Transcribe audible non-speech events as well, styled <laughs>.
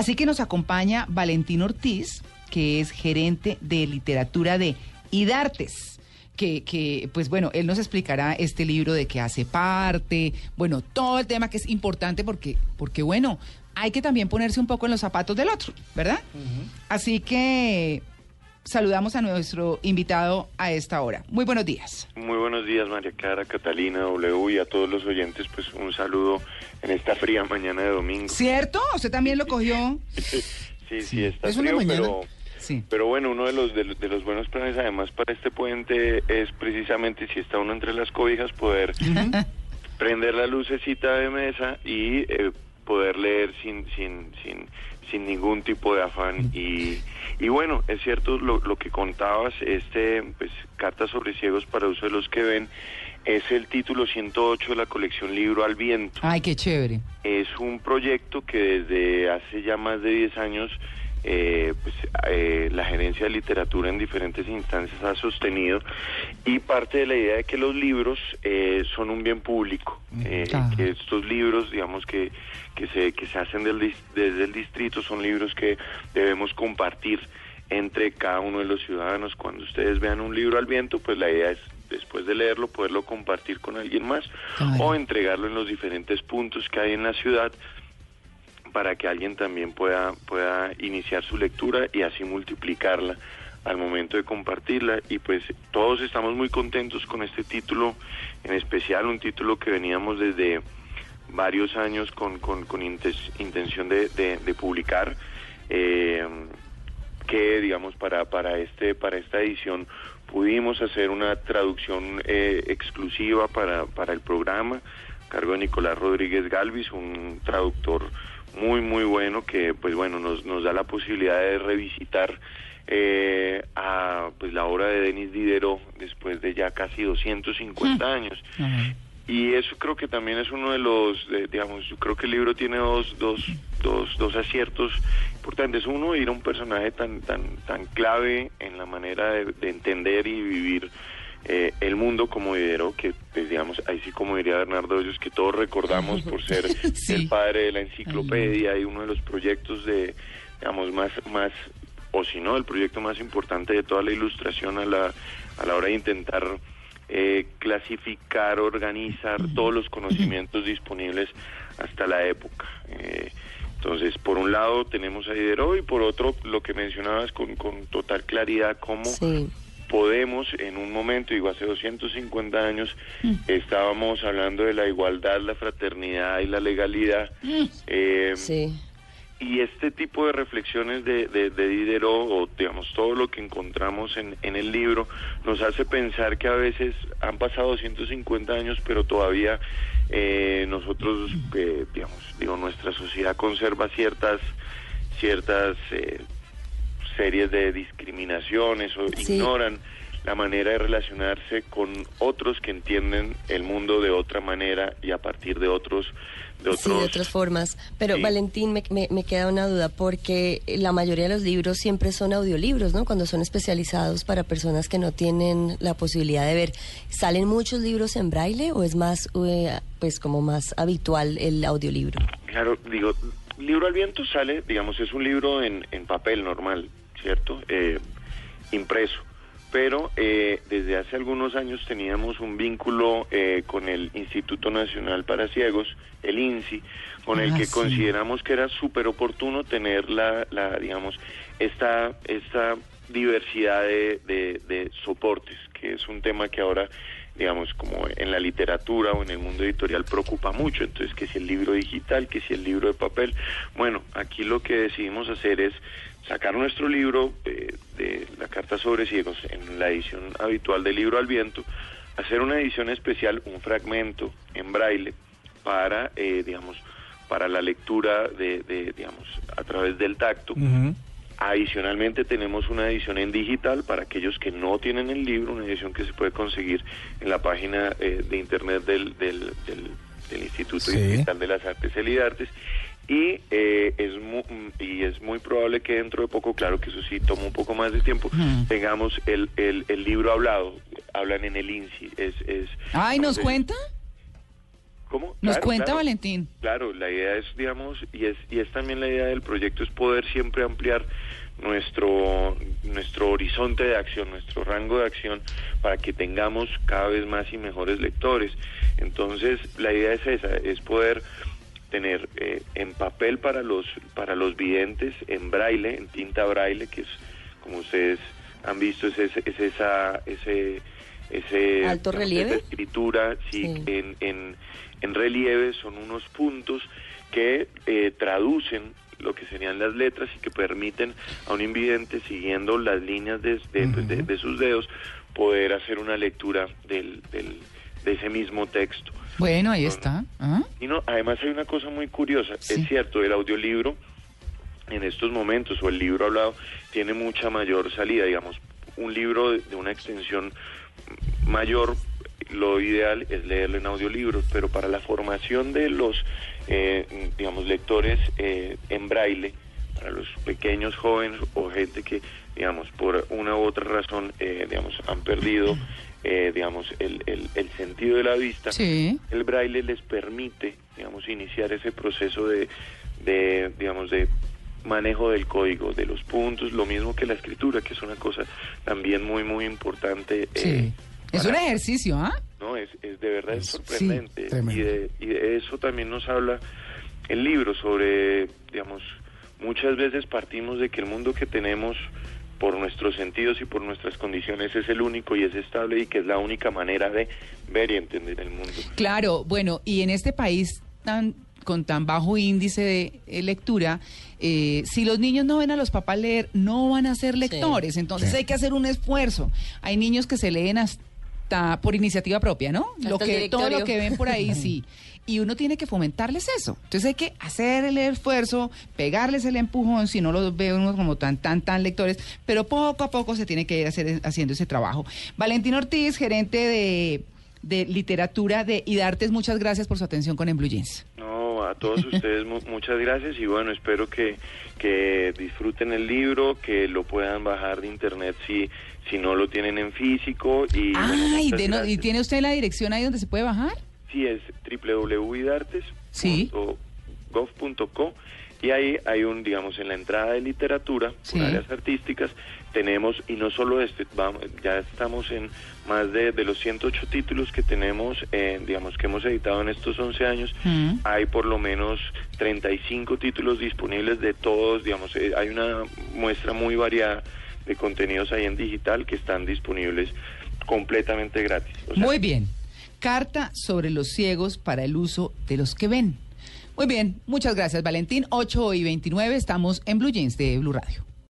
Así que nos acompaña Valentín Ortiz, que es gerente de literatura de IDARTES. Que, que, pues bueno, él nos explicará este libro de qué hace parte, bueno, todo el tema que es importante porque, porque bueno, hay que también ponerse un poco en los zapatos del otro, ¿verdad? Así que saludamos a nuestro invitado a esta hora. Muy buenos días. Muy buenos días, María Clara, Catalina, W y a todos los oyentes, pues un saludo en esta fría mañana de domingo. ¿Cierto? ¿Usted también lo cogió? <laughs> sí, sí, está frío, pero... Sí. Pero bueno, uno de los, de, los buenos planes además para este puente es precisamente si está uno entre las cobijas poder prender la lucecita de mesa y eh, poder leer sin, sin, sin, sin ningún tipo de afán y, y bueno, es cierto lo, lo que contabas, este pues Cartas sobre ciegos para uso de los que ven es el título 108 de la colección Libro al Viento. Ay, qué chévere. Es un proyecto que desde hace ya más de 10 años eh, pues, eh, la gerencia de literatura en diferentes instancias ha sostenido y parte de la idea de que los libros eh, son un bien público, mm, eh, que estos libros, digamos que, que, se, que se hacen del, desde el distrito son libros que debemos compartir entre cada uno de los ciudadanos. Cuando ustedes vean un libro al viento, pues la idea es después de leerlo poderlo compartir con alguien más o entregarlo en los diferentes puntos que hay en la ciudad para que alguien también pueda, pueda iniciar su lectura y así multiplicarla al momento de compartirla. Y pues todos estamos muy contentos con este título, en especial un título que veníamos desde varios años con, con, intención de, publicar, eh, que digamos para, para, este, para esta edición pudimos hacer una traducción eh, exclusiva para, para el programa, cargo de Nicolás Rodríguez Galvis, un traductor muy muy bueno que pues bueno nos, nos da la posibilidad de revisitar eh, a pues la obra de Denis Diderot después de ya casi 250 hmm. años. Y eso creo que también es uno de los digamos yo creo que el libro tiene dos dos dos dos aciertos importantes. Uno ir a un personaje tan tan tan clave en la manera de, de entender y vivir eh, el mundo como Diderot, que pues, digamos, ahí sí como diría Bernardo Hoyos, que todos recordamos por ser <laughs> el padre de la enciclopedia y uno de los proyectos de, digamos, más, más, o si no, el proyecto más importante de toda la ilustración a la, a la hora de intentar eh, clasificar, organizar todos los conocimientos disponibles hasta la época. Eh, entonces, por un lado tenemos a Diderot y por otro, lo que mencionabas con, con total claridad, cómo podemos en un momento, digo hace 250 años, mm. estábamos hablando de la igualdad, la fraternidad y la legalidad. Mm. Eh, sí. Y este tipo de reflexiones de, de, Diderot, o digamos todo lo que encontramos en, en el libro, nos hace pensar que a veces han pasado 250 años, pero todavía eh, nosotros, eh, digamos, digo, nuestra sociedad conserva ciertas, ciertas series de discriminaciones o ignoran la manera de relacionarse con otros que entienden el mundo de otra manera y a partir de otros de Sí, de otras formas. Pero Valentín, me, me, queda una duda, porque la mayoría de los libros siempre son audiolibros, ¿no? Cuando son especializados para personas que no tienen la posibilidad de ver. ¿Salen muchos libros en braille o es más, eh, pues como más habitual el audiolibro? Claro, digo, Libro al Viento sale, digamos, es un libro en, en papel normal, ¿cierto? Eh, impreso. Pero eh, desde hace algunos años teníamos un vínculo eh, con el Instituto Nacional para Ciegos, el INSI, con el ah, que consideramos que era súper oportuno tener la, la, digamos, esta, esta diversidad de, de, de soportes, que es un tema que ahora digamos, como en la literatura o en el mundo editorial preocupa mucho. Entonces, que si el libro digital, que si el libro de papel. Bueno, aquí lo que decidimos hacer es sacar nuestro libro eh, de la Carta sobre Ciegos en la edición habitual del libro al viento, hacer una edición especial, un fragmento en braille para, eh, digamos, para la lectura de, digamos, a través del tacto. Adicionalmente tenemos una edición en digital para aquellos que no tienen el libro, una edición que se puede conseguir en la página eh, de internet del, del, del, Instituto Digital de las Artes Elidartes y eh, es muy, y es muy probable que dentro de poco, claro que eso sí toma un poco más de tiempo, tengamos el, el, el, libro hablado, hablan en el INSI. Es, es, Ay, ¿nos cuenta? ¿Cómo? Nos Claro, cuenta claro. Valentín. Claro, la idea es, digamos, y es, y es también la idea del proyecto, es poder siempre ampliar nuestro, nuestro horizonte de acción, nuestro rango de acción, para que tengamos cada vez más y mejores lectores. Entonces, la idea es esa, es poder tener eh, en papel para los, para los videntes, en braille, en tinta braille, que es, como ustedes han visto, es, ese- es esa... Ese, ese ¿Alto relieve? esa escritura sí, Sí. En, en, en relieve son unos puntos que eh, traducen lo que serían las letras y que permiten a un invidente siguiendo las líneas de, de, pues, de- de sus dedos poder hacer una lectura del, del- de ese mismo texto. Bueno, ahí está. ¿Ah? Y no, además hay una cosa muy curiosa, Sí. es cierto, el audiolibro en estos momentos o el libro hablado tiene mucha mayor salida, digamos, un libro de, una extensión mayor, lo ideal es leerlo en audiolibro, pero para la formación de los, eh, digamos, lectores eh, en braille, para los pequeños jóvenes o gente que, digamos, por una u otra razón, eh, digamos, han perdido, eh, digamos, el, el, el sentido de la vista, Sí. el braille les permite, digamos, iniciar ese proceso de, de, digamos, de manejo del código, de los puntos, lo mismo que la escritura, que es una cosa también muy, muy importante. Sí. eh, es un ejercicio, ¿ah? no, es, es de verdad es sí, sorprendente. y, de, y de eso también nos habla el libro sobre, digamos, muchas veces partimos de que el mundo que tenemos por nuestros sentidos y por nuestras condiciones es el único y es estable y que es la única manera de ver y entender el mundo. Claro, bueno, y en este país tan con tan bajo índice de eh, lectura, eh, si los niños no ven a los papás leer, no van a ser lectores. Entonces Sí. hay que hacer un esfuerzo. Hay niños que se leen hasta por iniciativa propia, ¿no? Hasta Lo que todo lo que ven por ahí, <laughs> sí. Y uno tiene que fomentarles eso. Entonces hay que hacer el esfuerzo, pegarles el empujón, si no los ve uno como tan, tan, tan lectores, pero poco a poco se tiene que ir hacer, haciendo ese trabajo. Valentín Ortiz, gerente de, de literatura de Idartes, muchas gracias por su atención con En Blue Jeans. No, a todos ustedes mu- muchas gracias y bueno, espero que, que disfruten el libro, que lo puedan bajar de internet si, si no lo tienen en físico. Y, bueno, Ay, muchas de no- ¿y tiene usted la dirección ahí donde se puede bajar? Sí, es Sí. Y ahí hay un, digamos, en la entrada de literatura, Sí. por áreas artísticas, tenemos, y no solo este, vamos, ya estamos en más de, de los 108 títulos que tenemos, eh, digamos, que hemos editado en estos 11 años, Mm. hay por lo menos 35 títulos disponibles de todos, digamos, eh, hay una muestra muy variada de contenidos ahí en digital que están disponibles completamente gratis. O sea, Muy bien. Carta sobre los ciegos para el uso de los que ven. Muy bien, muchas gracias Valentín. 8 y 29 estamos en Blue Jeans de Blue Radio.